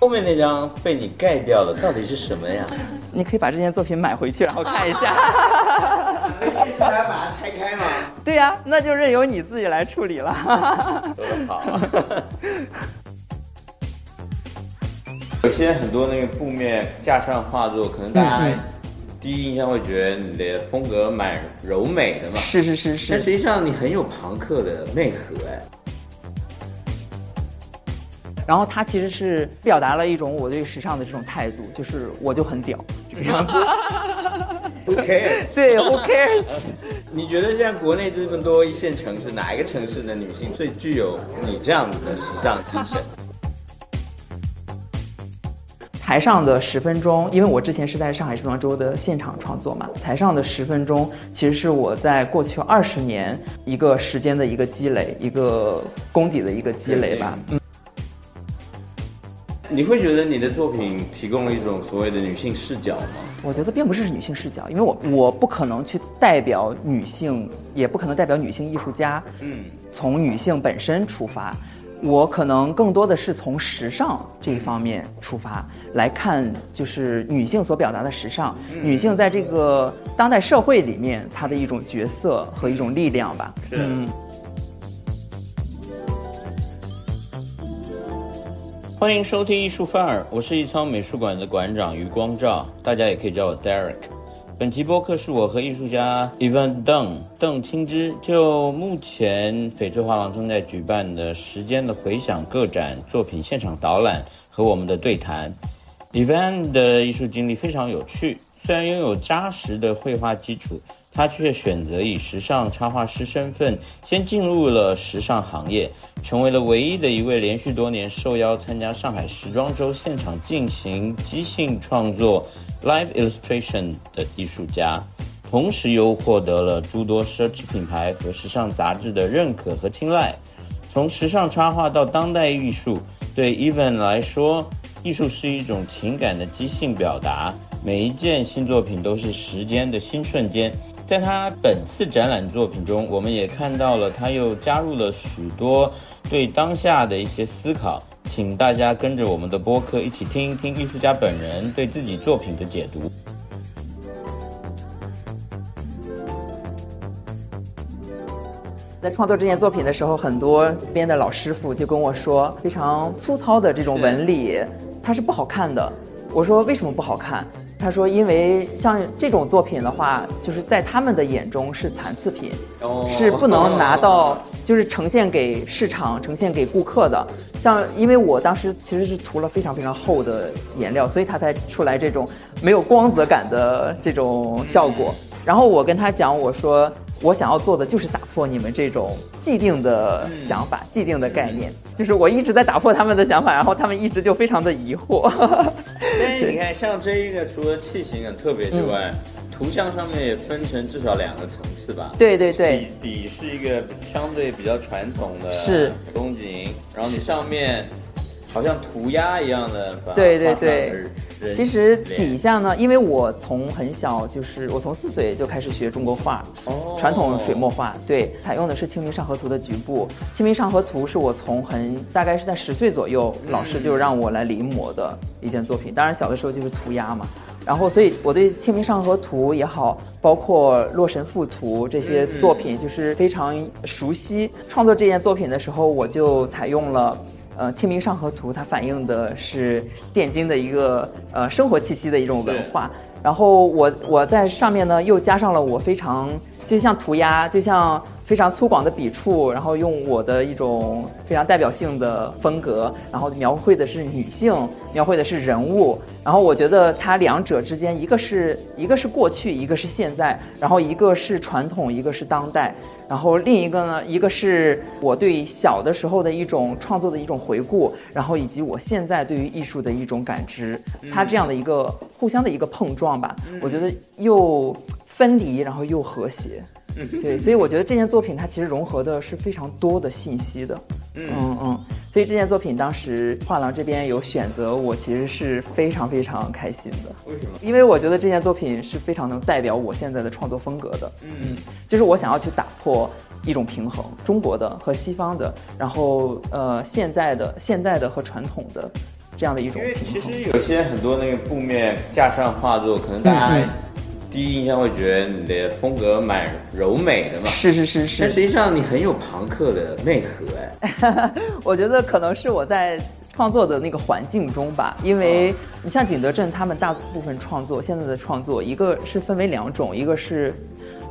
后面那张被你盖掉的到底是什么呀？你可以把这件作品买回去，然后看一下。接下来把它拆开吗？对呀、那就任由你自己来处理了。好。有些很多那个布面架上画作，可能大嗯家第一印象会觉得你的风格蛮柔美的嘛，是是是是，但实际上你很有朋克的内核哎。然后它其实是表达了一种我对时尚的这种态度，就是我就很屌这个样子。Who cares？对，Who cares？你觉得现在国内这么多一线城市，哪一个城市的女性最具有你这样子的时尚精神？台上的十分钟，因为我之前是在上海时装周的现场创作嘛，台上的十分钟其实是我在过去二十年一个时间的一个积累，一个功底的一个积累吧。嗯，你会觉得你的作品提供了一种所谓的女性视角吗？我觉得并不是女性视角，因为我我不可能去代表女性，也不可能代表女性艺术家。嗯，从女性本身出发，我可能更多的是从时尚这一方面出发来看，就是女性所表达的时尚，女性在这个当代社会里面她的一种角色和一种力量吧。是欢迎收听艺术范儿，我是艺仓美术馆的馆长余光照，大家也可以叫我 Derek。本期播客是我和艺术家 Evan 邓邓青之就目前翡翠画廊正在举办的时间的回响个展作品现场导览和我们的对谈。Evan 的艺术经历非常有趣，虽然拥有扎实的绘画基础，他却选择以时尚插画师身份先进入了时尚行业，成为了唯一的一位连续多年受邀参加上海时装周现场进行即兴创作 （live illustration） 的艺术家。同时又获得了诸多奢侈品牌和时尚杂志的认可和青睐。从时尚插画到当代艺术，对 Even 来说，艺术是一种情感的即兴表达。每一件新作品都是时间的新瞬间。在他本次展览作品中，我们也看到了他又加入了许多对当下的一些思考。请大家跟着我们的播客一起听一听艺术家本人对自己作品的解读。在创作这件作品的时候，很多编的老师傅就跟我说，非常粗糙的这种纹理，它是不好看的。我说为什么不好看？他说因为像这种作品的话，就是在他们的眼中是残次品，哦是不能拿到，就是呈现给市场、呈现给顾客的。像因为我当时其实是涂了非常非常厚的颜料，所以它才出来这种没有光泽感的这种效果。然后我跟他讲，我说我想要做的就是打破你们这种既定的想法、既定的概念，就是我一直在打破他们的想法，然后他们一直就非常的疑惑。但是你看，像这一个，除了器型很特别之外，图像上面也分成至少两个层次吧。对对对，底底是一个相对比较传统的是风景，然后你上面好像涂鸦一样的对对对人其实底下呢，因为我从很小就是我从四岁就开始学中国画，哦传统水墨画，对，采用的是《清明上河图》的局部。《清明上河图》是我从很大概是在十岁左右，老师就让我来临摹的一件作品。当然小的时候就是涂鸦嘛，然后所以我对《清明上河图》也好，包括《洛神赋图》这些作品就是非常熟悉。创作这件作品的时候，我就采用了。呃，《清明上河图》它反映的是汴京的一个呃生活气息的一种文化，然后我我在上面呢又加上了我非常就像涂鸦，就像非常粗犷的笔触，然后用我的一种非常代表性的风格，然后描绘的是女性，描绘的是人物，然后我觉得它两者之间，一个是一个是过去，一个是现在，然后一个是传统，一个是当代。然后另一个呢，一个是我对小的时候的一种创作的一种回顾，然后以及我现在对于艺术的一种感知，它这样的一个互相的一个碰撞吧，我觉得又分离，然后又和谐。对，所以我觉得这件作品它其实融合的是非常多的信息的。嗯嗯，所以这件作品当时画廊这边有选择我，其实是非常非常开心的。为什么？因为我觉得这件作品是非常能代表我现在的创作风格的。嗯，就是我想要去打破一种平衡，中国的和西方的，然后呃现在的、现在的和传统的这样的一种因为其。实有些很多那个布面架上画作，可能大嗯家第一印象会觉得你的风格蛮柔美的嘛，是是是是，但实际上你很有朋克的内核哎。我觉得可能是我在创作的那个环境中吧，因为你像景德镇他们大部分创作，现在的创作，一个是分为两种，一个是。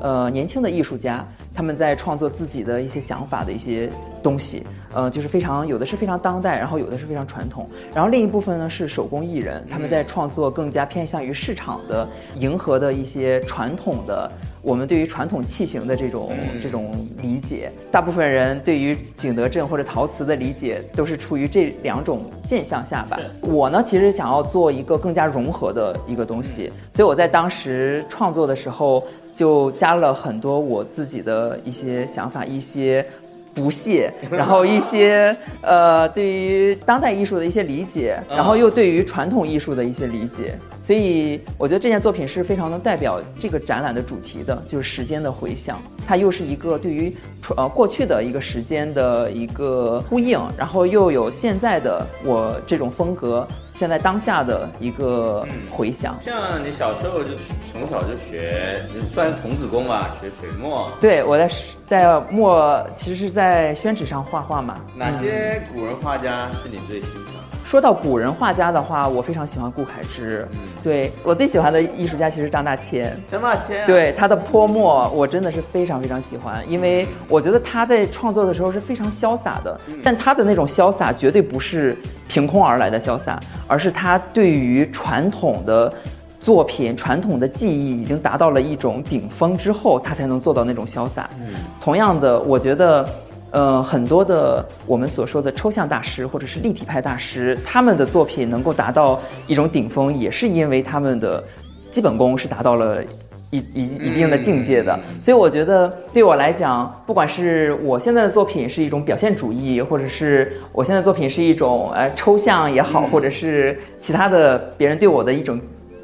呃，年轻的艺术家他们在创作自己的一些想法的一些东西，呃，就是非常有的是非常当代，然后有的是非常传统，然后另一部分呢是手工艺人，他们在创作更加偏向于市场的，迎合的一些传统的我们对于传统器型的这种这种理解。大部分人对于景德镇或者陶瓷的理解都是出于这两种现象下吧。我呢，其实想要做一个更加融合的一个东西，所以我在当时创作的时候。就加了很多我自己的一些想法，一些不屑，然后一些呃对于当代艺术的一些理解，然后又对于传统艺术的一些理解，所以我觉得这件作品是非常能代表这个展览的主题的，就是时间的回响。它又是一个对于呃过去的一个时间的一个呼应，然后又有现在的我这种风格，现在当下的一个回响。像你小时候就从小就学，就算童子功吧，学水墨。对，我在在墨，其实是在宣纸上画画嘛。哪些古人画家是你最欣赏？说到古人画家的话，我非常喜欢顾恺之。嗯，对我最喜欢的艺术家其实张大千。张大千、啊，对他的泼墨，我真的是非常非常喜欢，因为我觉得他在创作的时候是非常潇洒的，但他的那种潇洒绝对不是凭空而来的潇洒，而是他对于传统的作品、传统的技艺已经达到了一种顶峰之后，他才能做到那种潇洒。嗯，同样的，我觉得。呃，很多的我们所说的抽象大师或者是立体派大师，他们的作品能够达到一种顶峰，也是因为他们的基本功是达到了一一一定的境界的。所以我觉得对我来讲，不管是我现在的作品是一种表现主义，或者是我现在的作品是一种呃抽象也好，或者是其他的别人对我的一种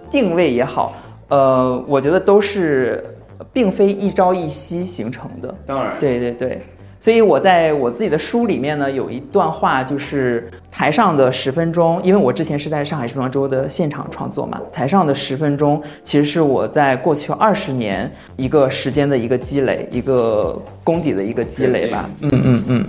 定位也好，呃，我觉得都是并非一朝一夕形成的。当然，对对对。所以我在我自己的书里面呢，有一段话，就是台上的十分钟，因为我之前是在上海时装周的现场创作嘛，台上的十分钟其实是我在过去二十年一个时间的一个积累，一个功底的一个积累吧。嗯嗯嗯。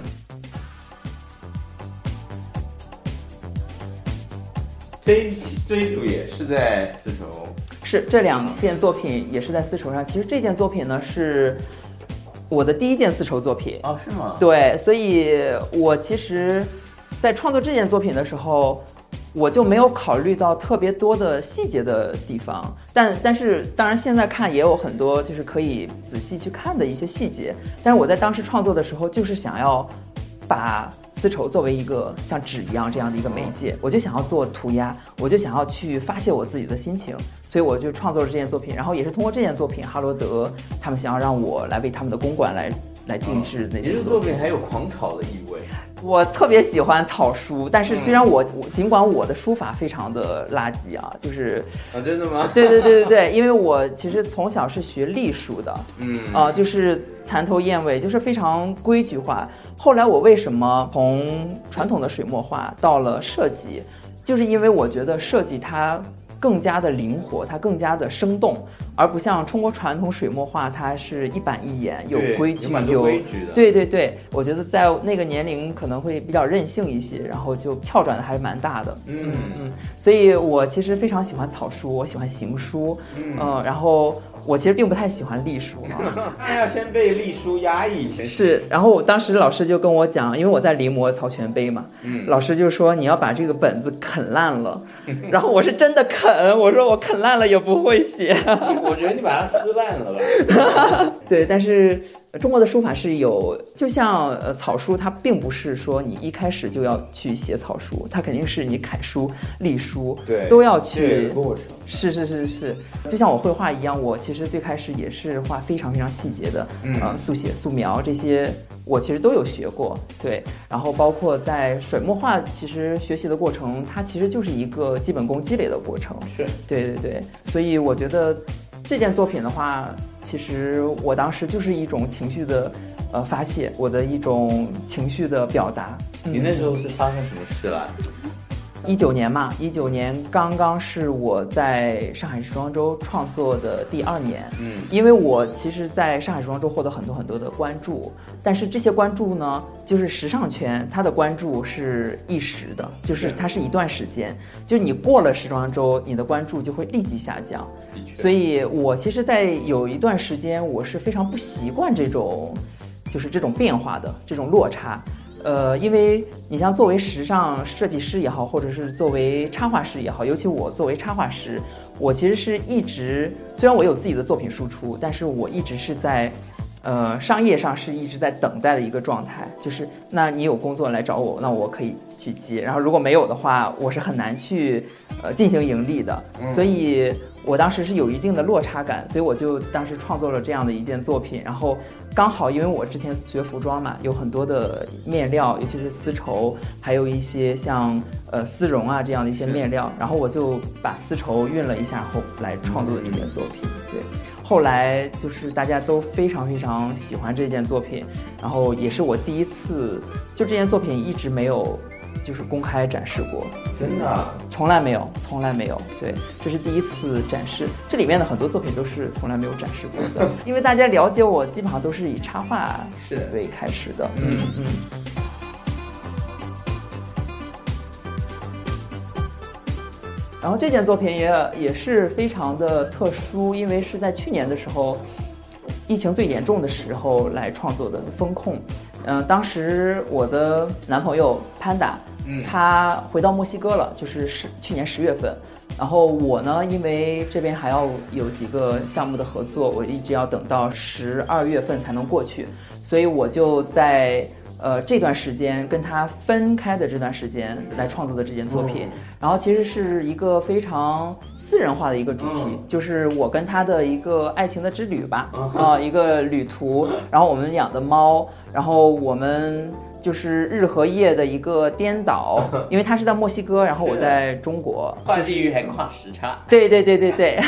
这一这一组也是在丝绸，是这两件作品也是在丝绸上。其实这件作品呢是。我的第一件丝绸作品哦，是吗？对，所以我其实，在创作这件作品的时候，我就没有考虑到特别多的细节的地方。但但是，当然现在看也有很多就是可以仔细去看的一些细节。但是我在当时创作的时候，就是想要把丝绸作为一个像纸一样这样的一个媒介，我就想要做涂鸦，我就想要去发泄我自己的心情。所以我就创作了这件作品，然后也是通过这件作品，哈罗德他们想要让我来为他们的公馆来来定制那件作品，还有狂草的意味。我特别喜欢草书，但是虽然我我尽管我的书法非常的垃圾啊，就是啊，真的吗？对对对对对，因为我其实从小是学隶书的，嗯啊，就是蚕头燕尾，就是非常规矩化。后来我为什么从传统的水墨画到了设计，就是因为我觉得设计它。更加的灵活，它更加的生动，而不像中国传统水墨画，它是一板一眼，有规矩，有规矩的。对对对，我觉得在那个年龄可能会比较任性一些，然后就跳转的还是蛮大的。嗯嗯，所以我其实非常喜欢草书，我喜欢行书，嗯，然后。我其实并不太喜欢隶书啊，那要先被隶书压抑。是，然后我当时老师就跟我讲，因为我在临摹曹全碑嘛，嗯，老师就说你要把这个本子啃烂了，然后我是真的啃，我说我啃烂了也不会写，我觉得你把它撕烂了吧。对，但是。中国的书法是有，就像呃草书，它并不是说你一开始就要去写草书，它肯定是你楷书、隶书，对，都要去过程。是是是是，就像我绘画一样，我其实最开始也是画非常非常细节的，呃，速写、素描这些，我其实都有学过。对，然后包括在水墨画，其实学习的过程，它其实就是一个基本功积累的过程。是对对对，所以我觉得。这件作品的话，其实我当时就是一种情绪的，呃，发泄，我的一种情绪的表达。你那时候是发生什么事了？一九年嘛，一九年刚刚是我在上海时装周创作的第二年。嗯，因为我其实在上海时装周获得很多很多的关注，但是这些关注呢，就是时尚圈它的关注是一时的，就是它是一段时间，就你过了时装周，你的关注就会立即下降。所以我其实，在有一段时间，我是非常不习惯这种，就是这种变化的这种落差。呃，因为你像作为时尚设计师也好，或者是作为插画师也好，尤其我作为插画师，我其实是一直虽然我有自己的作品输出，但是我一直是在，呃，商业上是一直在等待的一个状态。就是那你有工作来找我，那我可以去接；然后如果没有的话，我是很难去呃进行盈利的。所以我当时是有一定的落差感，所以我就当时创作了这样的一件作品，然后。刚好，因为我之前学服装嘛，有很多的面料，尤其是丝绸，还有一些像呃丝绒啊这样的一些面料，然后我就把丝绸熨了一下后来创作的这件作品。对，后来就是大家都非常非常喜欢这件作品，然后也是我第一次，就这件作品一直没有。就是公开展示过，真的，从来没有，从来没有。对，这是第一次展示。这里面的很多作品都是从来没有展示过的，因为大家了解我，基本上都是以插画是为开始的。嗯嗯。然后这件作品也也是非常的特殊，因为是在去年的时候，疫情最严重的时候来创作的风控。嗯，当时我的男朋友 Panda。他回到墨西哥了，就是十去年十月份，然后我呢，因为这边还要有几个项目的合作，我一直要等到十二月份才能过去，所以我就在呃这段时间跟他分开的这段时间来创作的这件作品，然后其实是一个非常私人化的一个主题，就是我跟他的一个爱情的之旅吧，啊，一个旅途，然后我们养的猫，然后我们。就是日和夜的一个颠倒，因为他是在墨西哥，然后我在中国，跨地域还跨时差。对对对对对。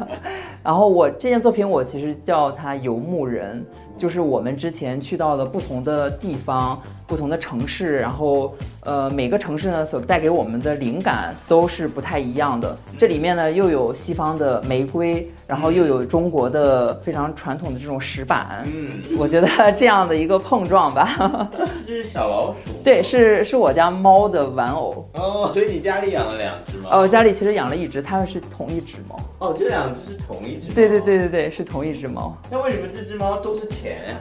然后我这件作品，我其实叫它游牧人。就是我们之前去到了不同的地方、不同的城市，然后呃每个城市呢所带给我们的灵感都是不太一样的。这里面呢又有西方的玫瑰，然后又有中国的非常传统的这种石板。嗯，我觉得这样的一个碰撞吧。这是小老鼠。对，是是我家猫的玩偶。哦，所以你家里养了两只吗？哦，家里其实养了一只，它们是同一只猫。哦，这两只是同一只。对对对对对，是同一只猫。那为什么这只猫都是？钱，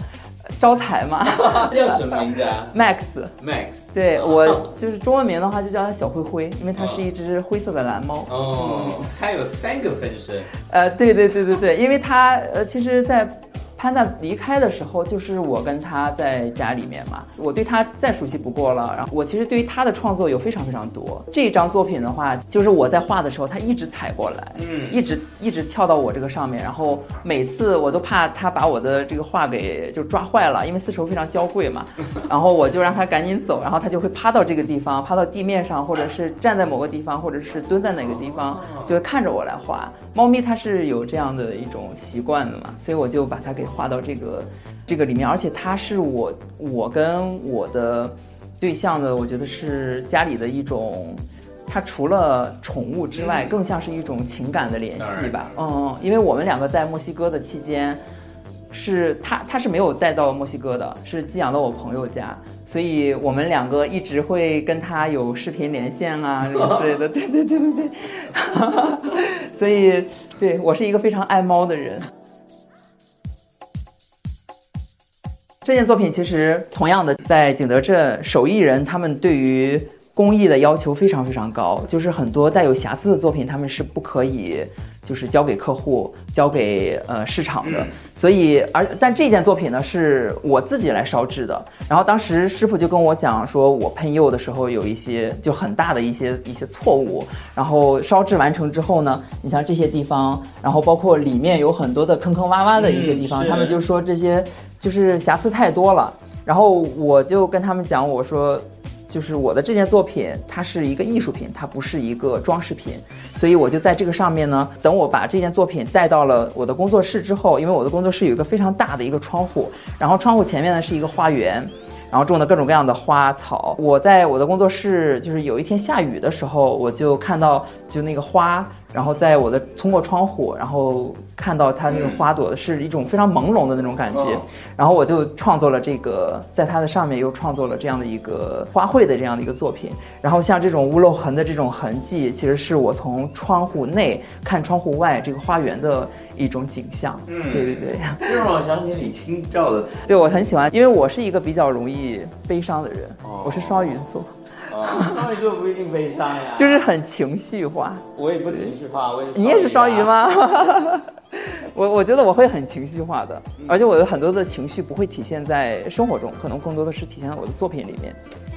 招财嘛？叫什么名字啊？Max。Max。对我就是中文名的话，就叫它小灰灰，因为它是一只灰色的蓝猫。哦，它有三个分身。呃，对对对对对，因为它呃，其实，在。潘娜离开的时候，就是我跟他在家里面嘛，我对他再熟悉不过了。然后我其实对于他的创作有非常非常多。这张作品的话，就是我在画的时候，他一直踩过来，嗯，一直一直跳到我这个上面。然后每次我都怕他把我的这个画给就抓坏了，因为丝绸非常娇贵嘛。然后我就让他赶紧走，然后他就会趴到这个地方，趴到地面上，或者是站在某个地方，或者是蹲在哪个地方，就会看着我来画。猫咪它是有这样的一种习惯的嘛，所以我就把它给。画到这个这个里面，而且它是我我跟我的对象的，我觉得是家里的一种，它除了宠物之外，更像是一种情感的联系吧。嗯，因为我们两个在墨西哥的期间，是他他是没有带到墨西哥的，是寄养到我朋友家，所以我们两个一直会跟他有视频连线啊什么之类的。对对对对对，所以对我是一个非常爱猫的人。这件作品其实同样的，在景德镇手艺人他们对于工艺的要求非常非常高，就是很多带有瑕疵的作品，他们是不可以。就是交给客户，交给呃市场的，所以而但这件作品呢是我自己来烧制的。然后当时师傅就跟我讲说，我喷釉的时候有一些就很大的一些一些错误。然后烧制完成之后呢，你像这些地方，然后包括里面有很多的坑坑洼洼的一些地方，他们就说这些就是瑕疵太多了。然后我就跟他们讲，我说。就是我的这件作品，它是一个艺术品，它不是一个装饰品，所以我就在这个上面呢，等我把这件作品带到了我的工作室之后，因为我的工作室有一个非常大的一个窗户，然后窗户前面呢是一个花园。然后种的各种各样的花草。我在我的工作室，就是有一天下雨的时候，我就看到就那个花，然后在我的通过窗户，然后看到它那个花朵是一种非常朦胧的那种感觉。然后我就创作了这个，在它的上面又创作了这样的一个花卉的这样的一个作品。然后像这种屋漏痕的这种痕迹，其实是我从窗户内看窗户外这个花园的。一种景象，嗯，对对对，这让我想起李清照的词，对我很喜欢，因为我是一个比较容易悲伤的人，我是双鱼座，双鱼座不一定悲伤呀，就是很情绪化，我也不情绪化，我也你也是双鱼吗？我我觉得我会很情绪化的，而且我的很多的情绪不会体现在生活中，可能更多的是体现在我的作品里面。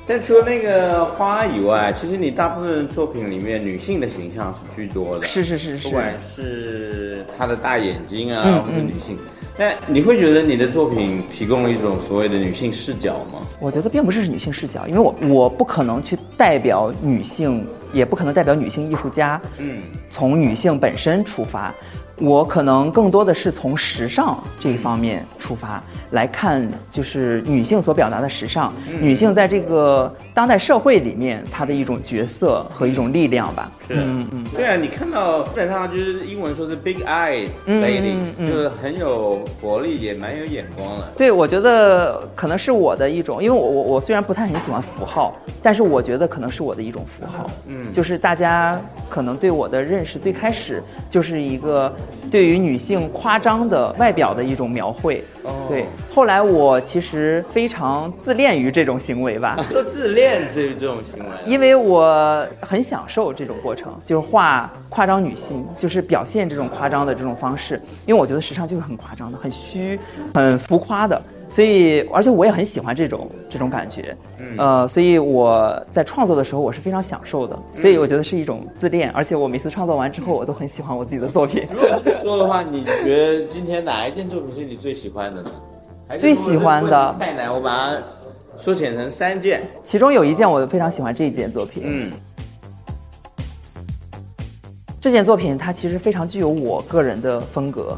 但除了那个花以外，其实你大部分作品里面女性的形象是居多的。是是是是，不管是她的大眼睛啊，或者女性。那你会觉得你的作品提供了一种所谓的女性视角吗？我觉得并不是女性视角，因为我我不可能去代表女性，也不可能代表女性艺术家。嗯，从女性本身出发。我可能更多的是从时尚这一方面出发来看，就是女性所表达的时尚，女性在这个当代社会里面她的一种角色和一种力量吧。是，嗯嗯，对啊，你看到基本上就是英文说是 big eye lady，就是很有活力，也蛮有眼光的。对，我觉得可能是我的一种，因为我我我虽然不太很喜欢符号，但是我觉得可能是我的一种符号。嗯，就是大家可能对我的认识最开始就是一个。对于女性夸张的外表的一种描绘，对。后来我其实非常自恋于这种行为吧。说自恋于这种行为，因为我很享受这种过程，就是画夸张女性，就是表现这种夸张的这种方式。因为我觉得时尚就是很夸张的，很虚，很浮夸的。所以，而且我也很喜欢这种这种感觉，呃，所以我在创作的时候我是非常享受的，所以我觉得是一种自恋，而且我每次创作完之后，我都很喜欢我自己的作品。如果说的话，你觉得今天哪一件作品是你最喜欢的呢？最喜欢的太难，我把它缩减成三件，其中有一件我非常喜欢这一件作品。嗯，这件作品它其实非常具有我个人的风格。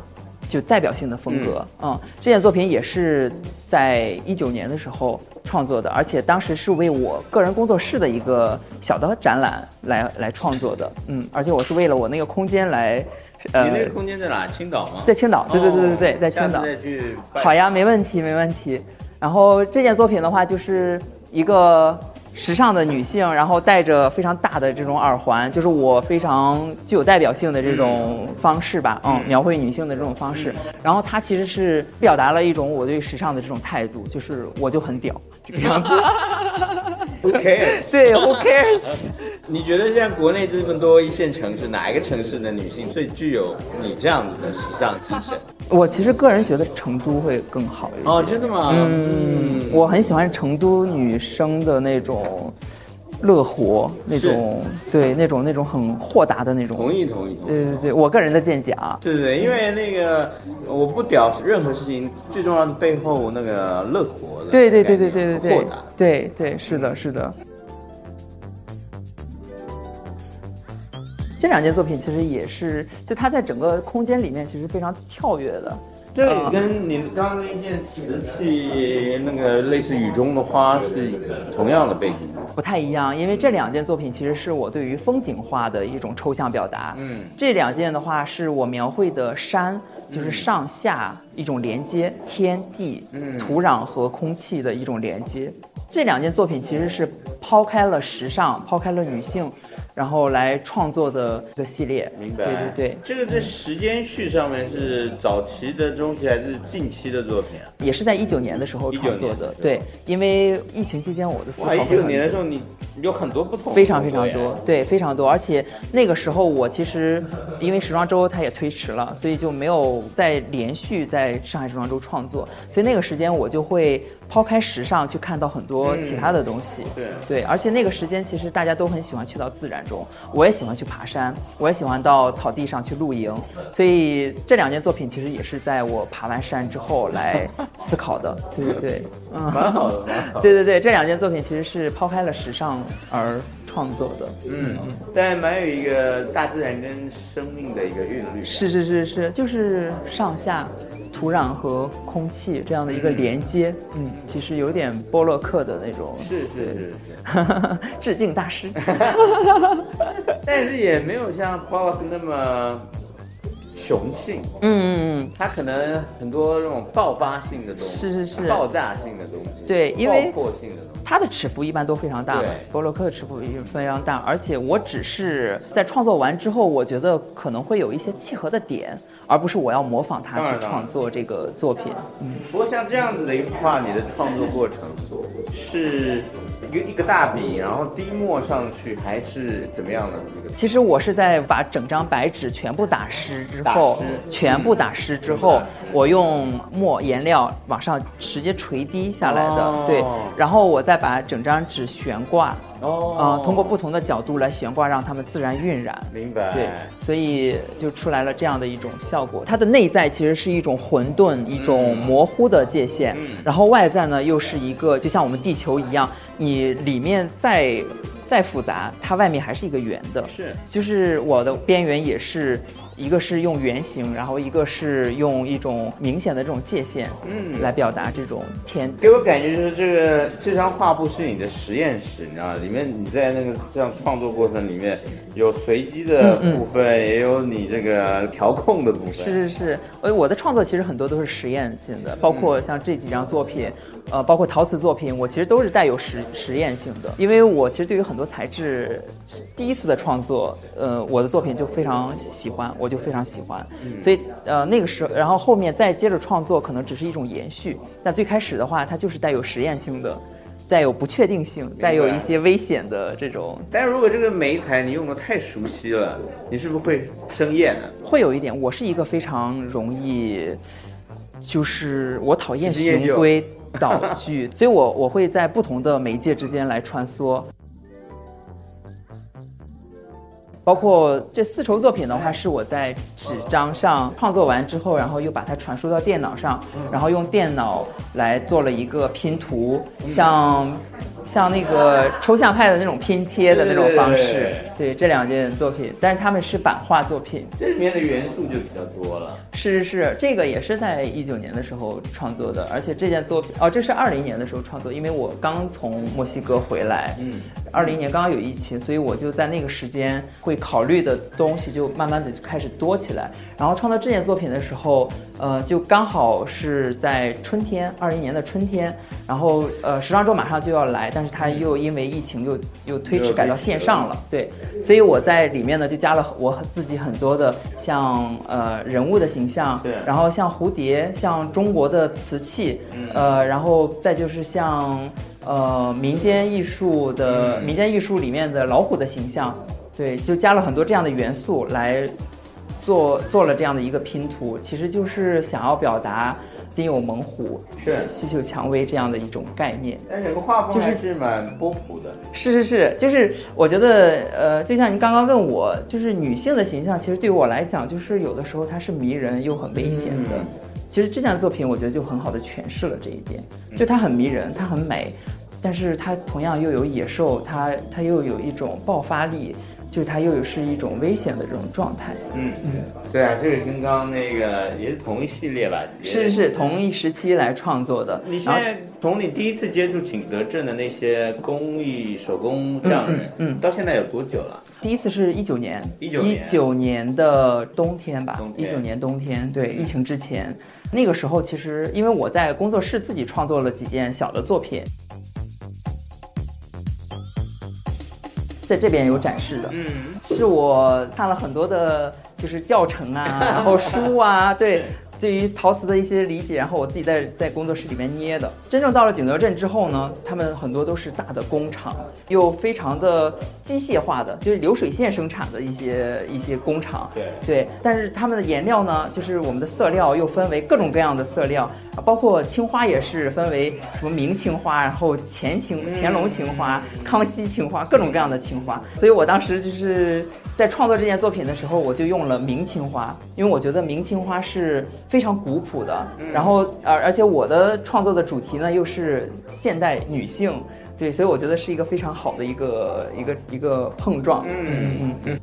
就代表性的风格，嗯，这件作品也是在一九年的时候创作的，而且当时是为我个人工作室的一个小的展览来来创作的，嗯，而且我是为了我那个空间来，呃，你那个空间在哪？青岛吗？在青岛，对对对对对，在青岛。再去。好呀，没问题，没问题。然后这件作品的话，就是一个。时尚的女性，然后戴着非常大的这种耳环，就是我非常具有代表性的这种方式吧，嗯，描绘女性的这种方式。然后它其实是表达了一种我对时尚的这种态度，就是我就很屌这个样子。Who cares？对，Who cares？你觉得现在国内这么多一线城市，哪一个城市的女性最具有你这样子的时尚精神？我其实个人觉得成都会更好一点。哦，真的吗？嗯，我很喜欢成都女生的那种乐活，那种对那种那种很豁达的那种。同意同意同意。对对对，我个人的见解啊。对对对，因为那个我不屌任何事情，最重要的背后那个乐活的。对对对对对对对。豁达。对对是的是的。这两件作品其实也是，就它在整个空间里面其实非常跳跃的。这个跟你刚刚那件瓷器那个类似雨中的花是同样的背景吗？不太一样，因为这两件作品其实是我对于风景画的一种抽象表达。嗯，这两件的话是我描绘的山，就是上下一种连接，天地、土壤和空气的一种连接。这两件作品其实是抛开了时尚，抛开了女性。然后来创作的一个系列，明白？对对对，这个在时间序上面是早期的东西还是近期的作品啊？也是在一九年的时候创作的，对，因为疫情期间我的思考。一九年的时候，你有很多不同，非常非常多，对，非常多。而且那个时候我其实因为时装周它也推迟了，所以就没有再连续在上海时装周创作。所以那个时间我就会抛开时尚，去看到很多其他的东西。对对，而且那个时间其实大家都很喜欢去到自然中，我也喜欢去爬山，我也喜欢到草地上去露营。所以这两件作品其实也是在我爬完山之后来 思考的。对对对，嗯，蛮好的，蛮好。对对对，这两件作品其实是抛开了时尚而创作的。嗯，但蛮有一个大自然跟生命的一个韵律。是是是是，就是上下土壤和空气这样的一个连接。嗯，其实有点波洛克的那种。是是是是，致敬大师。但是也没有像波洛克那么。雄性，嗯嗯嗯，他可能很多那种爆发性的东西，是是是，爆炸性的东西，对，因为爆破性的东西，它的尺幅一般都非常大，波洛克的尺幅也非常大，而且我只是在创作完之后，我觉得可能会有一些契合的点，而不是我要模仿他去创作这个作品。嗯，不过像这样子的一幅画，你的创作过程是。一个一个大笔，然后滴墨上去，还是怎么样的？其实我是在把整张白纸全部打湿之后，全部打湿之后，我用墨颜料往上直接垂滴下来的。对，然后我再把整张纸悬挂。哦，啊，通过不同的角度来悬挂，让它们自然晕染。明白。对，所以就出来了这样的一种效果。它的内在其实是一种混沌、一种模糊的界限，然后外在呢又是一个，就像我们地球一样，你里面再再复杂，它外面还是一个圆的。是，就是我的边缘也是。一个是用圆形，然后一个是用一种明显的这种界限，嗯，来表达这种天。给我感觉就是这个这张画布是你的实验室，你知道？里面你在那个这样创作过程里面有随机的部分，也有你这个调控的部分。是是是，呃，我的创作其实很多都是实验性的，包括像这几张作品，呃，包括陶瓷作品，我其实都是带有实实验性的，因为我其实对于很多材质，第一次的创作，呃，我的作品就非常喜欢我。就非常喜欢，所以呃那个时候，然后后面再接着创作，可能只是一种延续。那最开始的话，它就是带有实验性的，带有不确定性，带有一些危险的这种。但是如果这个眉材你用的太熟悉了，你是不是会生厌呢？会有一点。我是一个非常容易，就是我讨厌循规蹈矩，所以我我会在不同的媒介之间来穿梭。包括这丝绸作品的话，是我在纸张上创作完之后，然后又把它传输到电脑上，然后用电脑来做了一个拼图，像。像那个抽象派的那种拼贴的那种方式，对这两件作品，但是他们是版画作品，这里面的元素就比较多了。是是是，这个也是在一九年的时候创作的，而且这件作品哦，这是二零年的时候创作，因为我刚从墨西哥回来，嗯，二零年刚刚有疫情，所以我就在那个时间会考虑的东西就慢慢的就开始多起来，然后创作这件作品的时候，呃，就刚好是在春天，二零年的春天。然后，呃，时装周马上就要来，但是它又因为疫情又又推迟改到线上了，对，所以我在里面呢就加了我自己很多的像呃人物的形象，对，然后像蝴蝶，像中国的瓷器，呃，然后再就是像呃民间艺术的民间艺术里面的老虎的形象，对，就加了很多这样的元素来做做了这样的一个拼图，其实就是想要表达。心有猛虎，是细嗅蔷薇这样的一种概念。但整个画风还是是蛮波普的。是是是，就是我觉得，呃，就像您刚刚问我，就是女性的形象，其实对于我来讲，就是有的时候她是迷人又很危险的。其实这件作品，我觉得就很好的诠释了这一点，就她很迷人，她很美，但是她同样又有野兽，她她又有一种爆发力。就是它又有是一种危险的这种状态。嗯嗯，对啊，这个跟刚刚那个也是同一系列吧？是是是，同一时期来创作的。你现在从你第一次接触景德镇的那些工艺手工匠人，嗯，到现在有多久了？第一次是一九年，一九年，一九年的冬天吧？一九年冬天，对，疫情之前，那个时候其实因为我在工作室自己创作了几件小的作品。在这边有展示的，嗯，是我看了很多的，就是教程啊，然后书啊，对，对于陶瓷的一些理解，然后我自己在在工作室里面捏的。真正到了景德镇之后呢，他们很多都是大的工厂，又非常的机械化的，就是流水线生产的一些一些工厂。对对，但是他们的颜料呢，就是我们的色料又分为各种各样的色料，包括青花也是分为什么明青花，然后乾青、乾隆青花、康熙青花，各种各样的青花。所以我当时就是在创作这件作品的时候，我就用了明青花，因为我觉得明青花是非常古朴的，然后而而且我的创作的主题呢又是现代女性。对，所以我觉得是一个非常好的一个一个一个碰撞。嗯嗯嗯。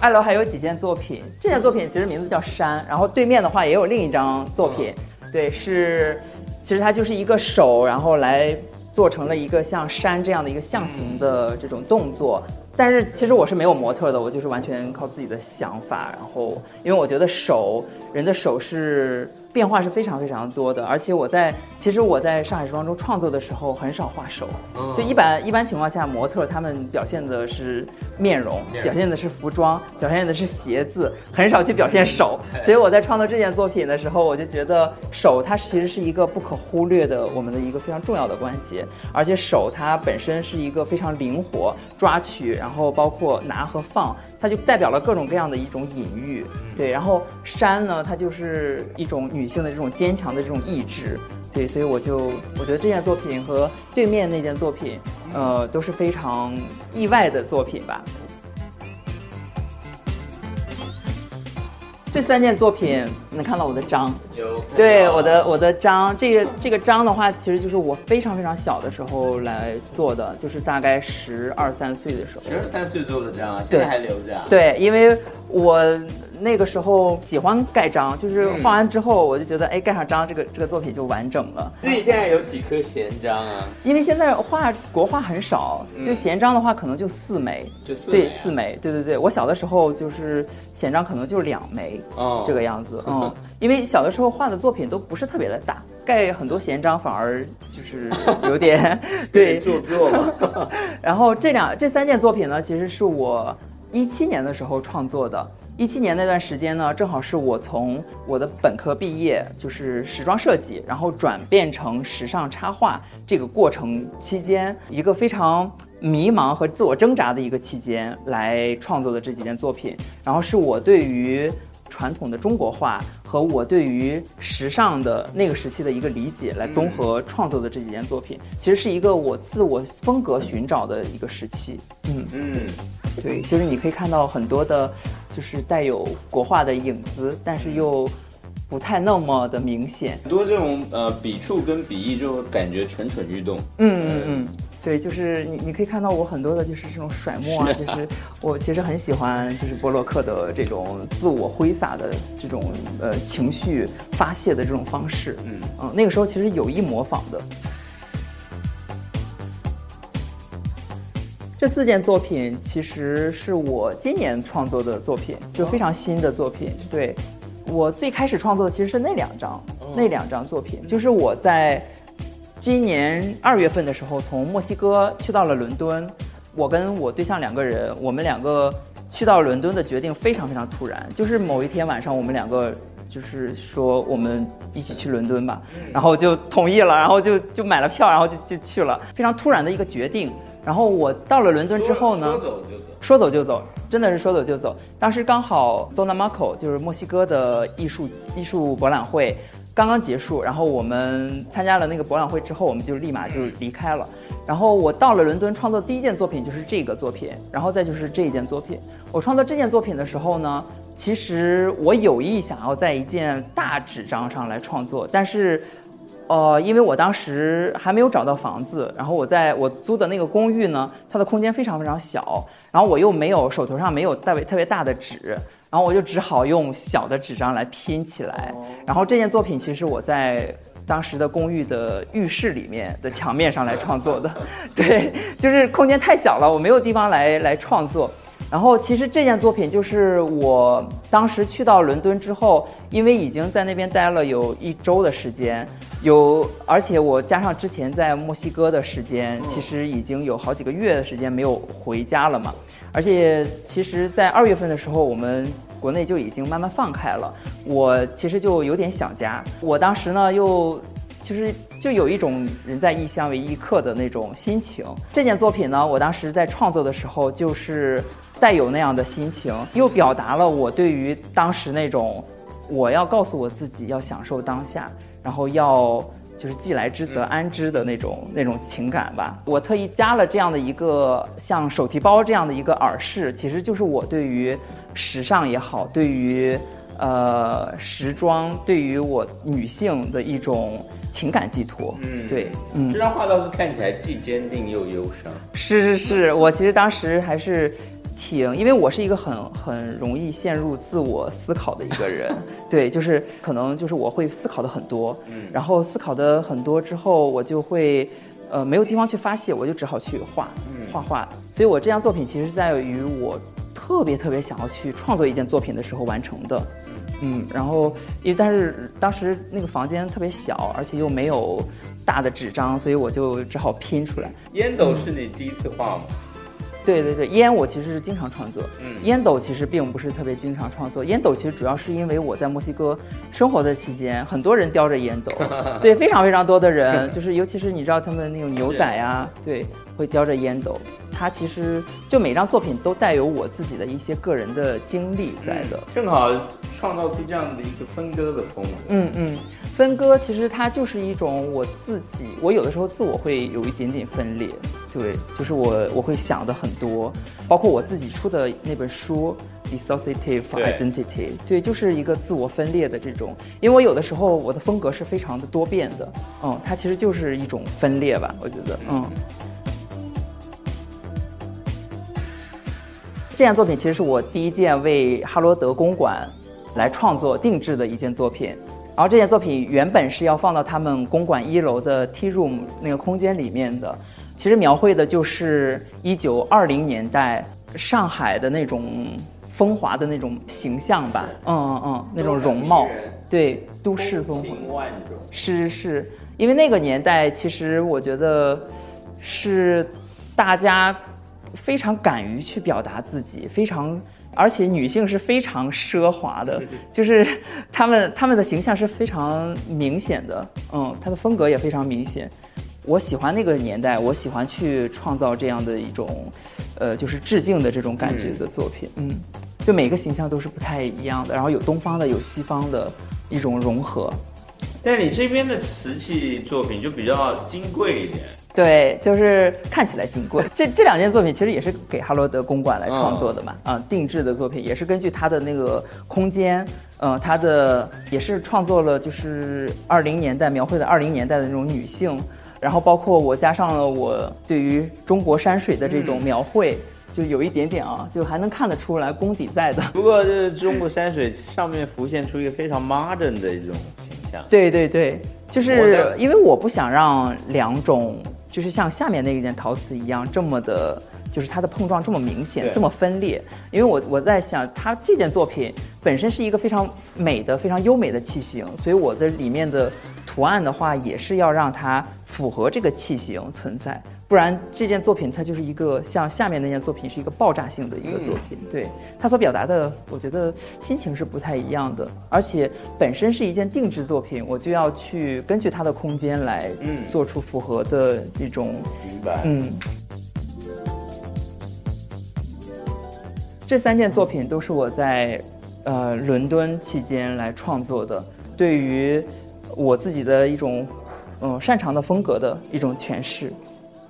二楼还有几件作品，这件作品其实名字叫山，然后对面的话也有另一张作品，对，是，其实它就是一个手，然后来做成了一个像山这样的一个象形的这种动作。但是其实我是没有模特的，我就是完全靠自己的想法，然后因为我觉得手，人的手是。变化是非常非常多的，而且我在其实我在上海时装周创作的时候很少画手，就一般一般情况下模特他们表现的是面容，表现的是服装，表现的是鞋子，很少去表现手。所以我在创作这件作品的时候，我就觉得手它其实是一个不可忽略的我们的一个非常重要的关节，而且手它本身是一个非常灵活抓取，然后包括拿和放。它就代表了各种各样的一种隐喻，对。然后山呢，它就是一种女性的这种坚强的这种意志，对。所以我就我觉得这件作品和对面那件作品，呃，都是非常意外的作品吧。这三件作品能看到我的章，对我的我的章，这个这个章的话，其实就是我非常非常小的时候来做的，就是大概十二三岁的时候，十二三岁做的章，现在还留着。啊对，因为我。那个时候喜欢盖章，就是画完之后，我就觉得，哎，盖上章，这个这个作品就完整了。自己现在有几颗闲章啊？因为现在画国画很少，就闲章的话，可能就四枚。就四对四枚，对对对。我小的时候就是闲章，可能就两枚，哦这个样子。嗯，因为小的时候画的作品都不是特别的大，盖很多闲章反而就是 有点 对做作了。然后这两这三件作品呢，其实是我一七年的时候创作的。一七年那段时间呢，正好是我从我的本科毕业，就是时装设计，然后转变成时尚插画这个过程期间，一个非常迷茫和自我挣扎的一个期间来创作的这几件作品。然后是我对于传统的中国画和我对于时尚的那个时期的一个理解来综合创作的这几件作品，其实是一个我自我风格寻找的一个时期。嗯嗯，对，就是你可以看到很多的。就是带有国画的影子，但是又不太那么的明显。很多这种呃笔触跟笔意就感觉蠢蠢欲动。嗯嗯嗯，对，就是你你可以看到我很多的就是这种甩墨啊，就是我其实很喜欢就是波洛克的这种自我挥洒的这种呃情绪发泄的这种方式。嗯嗯，那个时候其实有意模仿的。这四件作品其实是我今年创作的作品，就非常新的作品。对，我最开始创作的其实是那两张，那两张作品，就是我在今年二月份的时候从墨西哥去到了伦敦。我跟我对象两个人，我们两个去到伦敦的决定非常非常突然，就是某一天晚上，我们两个就是说我们一起去伦敦吧，然后就同意了，然后就就买了票，然后就就去了，非常突然的一个决定。然后我到了伦敦之后呢，说走就走，说走就走，真的是说走就走。当时刚好 Zona Marco 就是墨西哥的艺术艺术博览会刚刚结束，然后我们参加了那个博览会之后，我们就立马就离开了。然后我到了伦敦，创作第一件作品就是这个作品，然后再就是这一件作品。我创作这件作品的时候呢，其实我有意想要在一件大纸张上来创作，但是。呃，因为我当时还没有找到房子，然后我在我租的那个公寓呢，它的空间非常非常小，然后我又没有手头上没有特别特别大的纸，然后我就只好用小的纸张来拼起来。然后这件作品其实我在当时的公寓的浴室里面的墙面上来创作的，对，就是空间太小了，我没有地方来来创作。然后其实这件作品就是我当时去到伦敦之后，因为已经在那边待了有一周的时间，有而且我加上之前在墨西哥的时间，其实已经有好几个月的时间没有回家了嘛。而且其实，在二月份的时候，我们国内就已经慢慢放开了，我其实就有点想家。我当时呢又。其实就有一种人在异乡为异客的那种心情。这件作品呢，我当时在创作的时候，就是带有那样的心情，又表达了我对于当时那种我要告诉我自己要享受当下，然后要就是既来之则安之的那种那种情感吧。我特意加了这样的一个像手提包这样的一个耳饰，其实就是我对于时尚也好，对于。呃，时装对于我女性的一种情感寄托，嗯，对，嗯，这张画倒是看起来既坚定又忧伤。是是是，我其实当时还是挺，因为我是一个很很容易陷入自我思考的一个人，对，就是可能就是我会思考的很多，嗯，然后思考的很多之后，我就会呃没有地方去发泄，我就只好去画，画画。所以我这张作品其实是在于我特别特别想要去创作一件作品的时候完成的。嗯，然后因为但是当时那个房间特别小，而且又没有大的纸张，所以我就只好拼出来。烟斗是你第一次画吗？对对对，烟我其实是经常创作。嗯，烟斗其实并不是特别经常创作。烟斗其实主要是因为我在墨西哥生活的期间，很多人叼着烟斗，对，非常非常多的人，就是尤其是你知道他们那种牛仔呀，对，会叼着烟斗。它其实就每张作品都带有我自己的一些个人的经历在的，正好创造出这样的一个分割的风。嗯嗯，分割其实它就是一种我自己，我有的时候自我会有一点点分裂，对，就是我我会想的很多，包括我自己出的那本书《Dissociative Identity》，对，就是一个自我分裂的这种，因为我有的时候我的风格是非常的多变的，嗯，它其实就是一种分裂吧，我觉得，嗯。这件作品其实是我第一件为哈罗德公馆来创作定制的一件作品，然后这件作品原本是要放到他们公馆一楼的 T room 那个空间里面的，其实描绘的就是一九二零年代上海的那种风华的那种形象吧，嗯嗯嗯，那种容貌，对，都市风华，是是，因为那个年代其实我觉得是大家。非常敢于去表达自己，非常，而且女性是非常奢华的，就是她们她们的形象是非常明显的，嗯，她的风格也非常明显。我喜欢那个年代，我喜欢去创造这样的一种，呃，就是致敬的这种感觉的作品，嗯，就每个形象都是不太一样的，然后有东方的，有西方的一种融合。但你这边的瓷器作品就比较金贵一点。对，就是看起来金贵。这这两件作品其实也是给哈罗德公馆来创作的嘛，啊，定制的作品也是根据他的那个空间，嗯，他的也是创作了，就是二零年代描绘的二零年代的那种女性，然后包括我加上了我对于中国山水的这种描绘，就有一点点啊，就还能看得出来功底在的。不过这中国山水上面浮现出一个非常 modern 的一种形象。对对对，就是因为我不想让两种。就是像下面那一件陶瓷一样，这么的，就是它的碰撞这么明显，这么分裂。因为我我在想，它这件作品本身是一个非常美的、非常优美的器型，所以我的里面的图案的话，也是要让它符合这个器型存在。不然这件作品它就是一个像下面那件作品是一个爆炸性的一个作品，对它所表达的，我觉得心情是不太一样的。而且本身是一件定制作品，我就要去根据它的空间来做出符合的一种明白。嗯，这三件作品都是我在呃伦敦期间来创作的，对于我自己的一种嗯擅长的风格的一种诠释。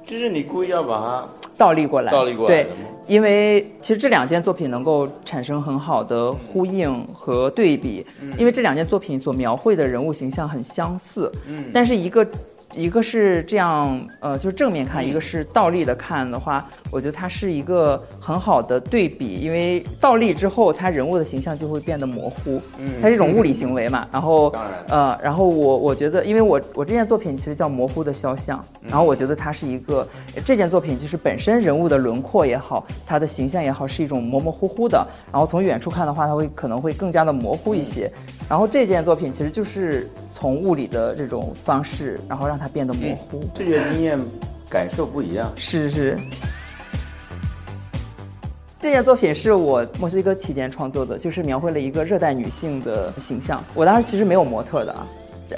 就是你故意要把它倒立过来，倒立过来。对，因为其实这两件作品能够产生很好的呼应和对比，因为这两件作品所描绘的人物形象很相似。嗯，但是一个一个是这样，呃，就是正面看，一个是倒立的看的话，我觉得它是一个很好的对比，因为倒立之后，它人物的形象就会变得模糊，嗯，它是一种物理行为嘛。然后，当然呃，然后我我觉得，因为我我这件作品其实叫《模糊的肖像》，然后我觉得它是一个这件作品就是本身人物的轮廓也好，它的形象也好，是一种模模糊糊的。然后从远处看的话，它会可能会更加的模糊一些。然后这件作品其实就是从物理的这种方式，然后让它变得模糊。视觉经验感受不一样。是是。这件作品是我墨西哥期间创作的，就是描绘了一个热带女性的形象。我当时其实没有模特的啊，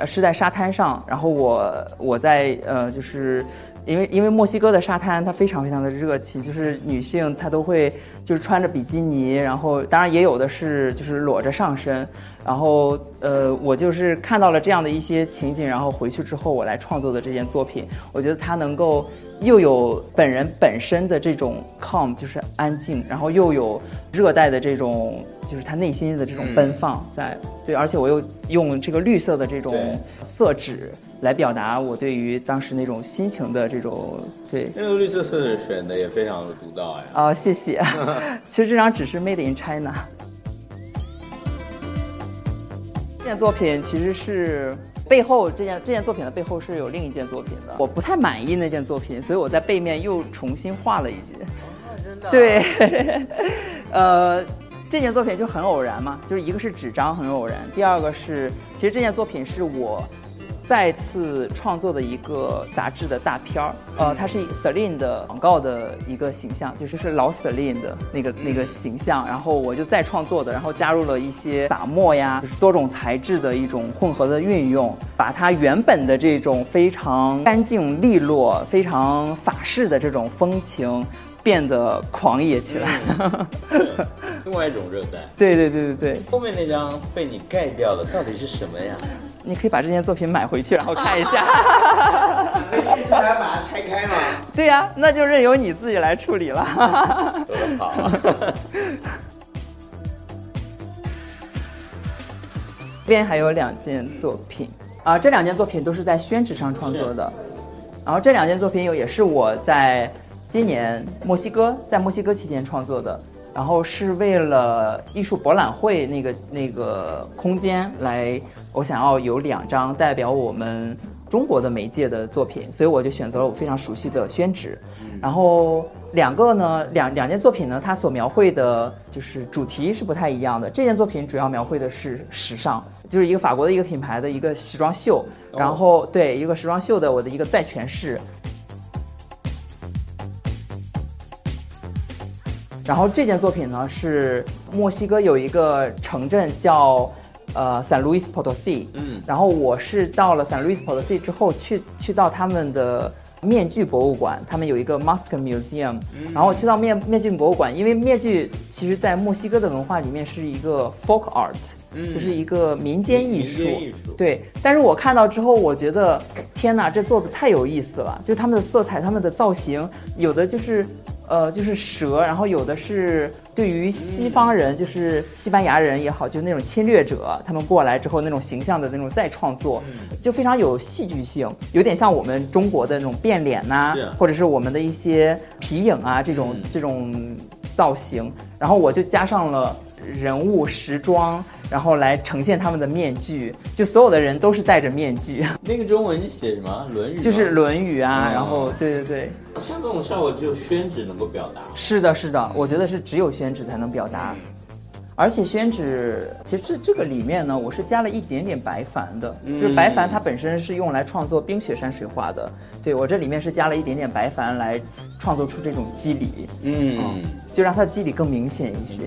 是在沙滩上，然后我我在呃，就是因为因为墨西哥的沙滩它非常非常的热气，就是女性她都会就是穿着比基尼，然后当然也有的是就是裸着上身，然后呃，我就是看到了这样的一些情景，然后回去之后我来创作的这件作品，我觉得它能够。又有本人本身的这种 calm，就是安静，然后又有热带的这种，就是他内心的这种奔放在。对，而且我又用这个绿色的这种色纸来表达我对于当时那种心情的这种对。那个绿色色纸选的也非常的独到呀。啊，谢谢。其实这张纸是 made in China。件作品其实是。背后这件这件作品的背后是有另一件作品的，我不太满意那件作品，所以我在背面又重新画了一件。真的？对，呃，这件作品就很偶然嘛，就是一个是纸张很偶然，第二个是其实这件作品是我。再次创作的一个杂志的大片儿，呃，它是 Celine 的广告的一个形象，就是是老 Celine 的那个那个形象，然后我就再创作的，然后加入了一些打墨呀，就是多种材质的一种混合的运用，把它原本的这种非常干净利落、非常法式的这种风情变得狂野起来。另外一种热带。对对对对对。后面那张被你盖掉的到底是什么呀？你可以把这件作品买回去，然后看一下。你其实还要把它拆开吗？对呀，那就任由你自己来处理了。好。这边还有两件作品啊，这两件作品都是在宣纸上创作的。然后这两件作品有也是我在今年墨西哥在墨西哥期间创作的。然后是为了艺术博览会那个那个空间来，我想要有两张代表我们中国的媒介的作品，所以我就选择了我非常熟悉的宣纸。然后两个呢，两两件作品呢，它所描绘的就是主题是不太一样的。这件作品主要描绘的是时尚，就是一个法国的一个品牌的一个时装秀，然后对一个时装秀的我的一个再诠释。然后这件作品呢是墨西哥有一个城镇叫呃 San Luis Potosi，嗯，然后我是到了 San Luis Potosi 之后去去到他们的面具博物馆，他们有一个 Mask Museum，然后我去到面面具博物馆，因为面具其实在墨西哥的文化里面是一个 folk art，就是一个民间艺术，对。但是我看到之后，我觉得天哪，这做的太有意思了，就他们的色彩、他们的造型，有的就是。呃，就是蛇，然后有的是对于西方人，就是西班牙人也好，就是那种侵略者，他们过来之后那种形象的那种再创作，就非常有戏剧性，有点像我们中国的那种变脸呐，或者是我们的一些皮影啊这种这种造型，然后我就加上了人物时装。然后来呈现他们的面具，就所有的人都是戴着面具。那个中文写什么？《论语》就是《论语》啊。然后，对对对，像这种效果只有宣纸能够表达。是的，是的，我觉得是只有宣纸才能表达。而且宣纸其实这这个里面呢，我是加了一点点白矾的，就是白矾它本身是用来创作冰雪山水画的。对我这里面是加了一点点白矾来创作出这种肌理，嗯，就让它的肌理更明显一些。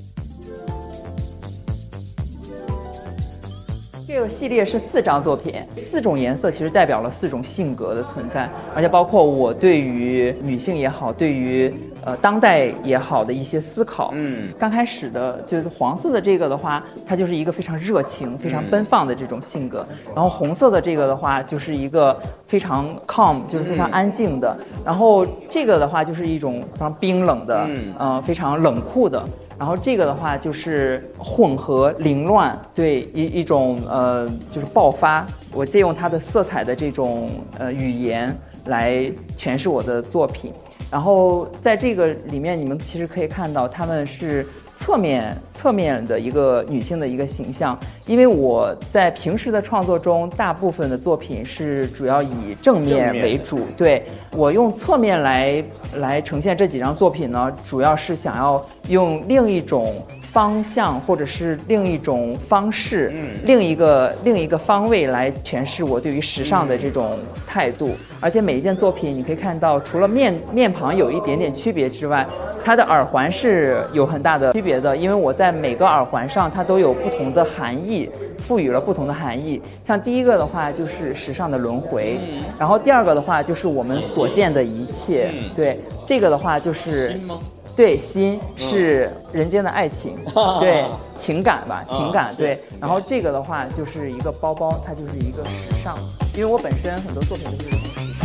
这个系列是四张作品，四种颜色其实代表了四种性格的存在，而且包括我对于女性也好，对于呃当代也好的一些思考。嗯，刚开始的就是黄色的这个的话，它就是一个非常热情、非常奔放的这种性格，然后红色的这个的话，就是一个非常 calm，就是非常安静的，然后这个的话就是一种非常冰冷的，嗯，非常冷酷的。然后这个的话就是混合凌乱，对一一种呃就是爆发。我借用它的色彩的这种呃语言来诠释我的作品。然后在这个里面，你们其实可以看到他们是侧面侧面的一个女性的一个形象。因为我在平时的创作中，大部分的作品是主要以正面为主。对我用侧面来来呈现这几张作品呢，主要是想要用另一种方向，或者是另一种方式，另一个另一个方位来诠释我对于时尚的这种态度。而且每一件作品，你可以看到，除了面面庞有一点点区别之外，它的耳环是有很大的区别的。因为我在每个耳环上，它都有不同的含义。赋予了不同的含义，像第一个的话就是时尚的轮回，然后第二个的话就是我们所见的一切，对，这个的话就是对，心是人间的爱情，对，情感吧，情感，对，然后这个的话就是一个包包，它就是一个时尚，因为我本身很多作品都是时尚。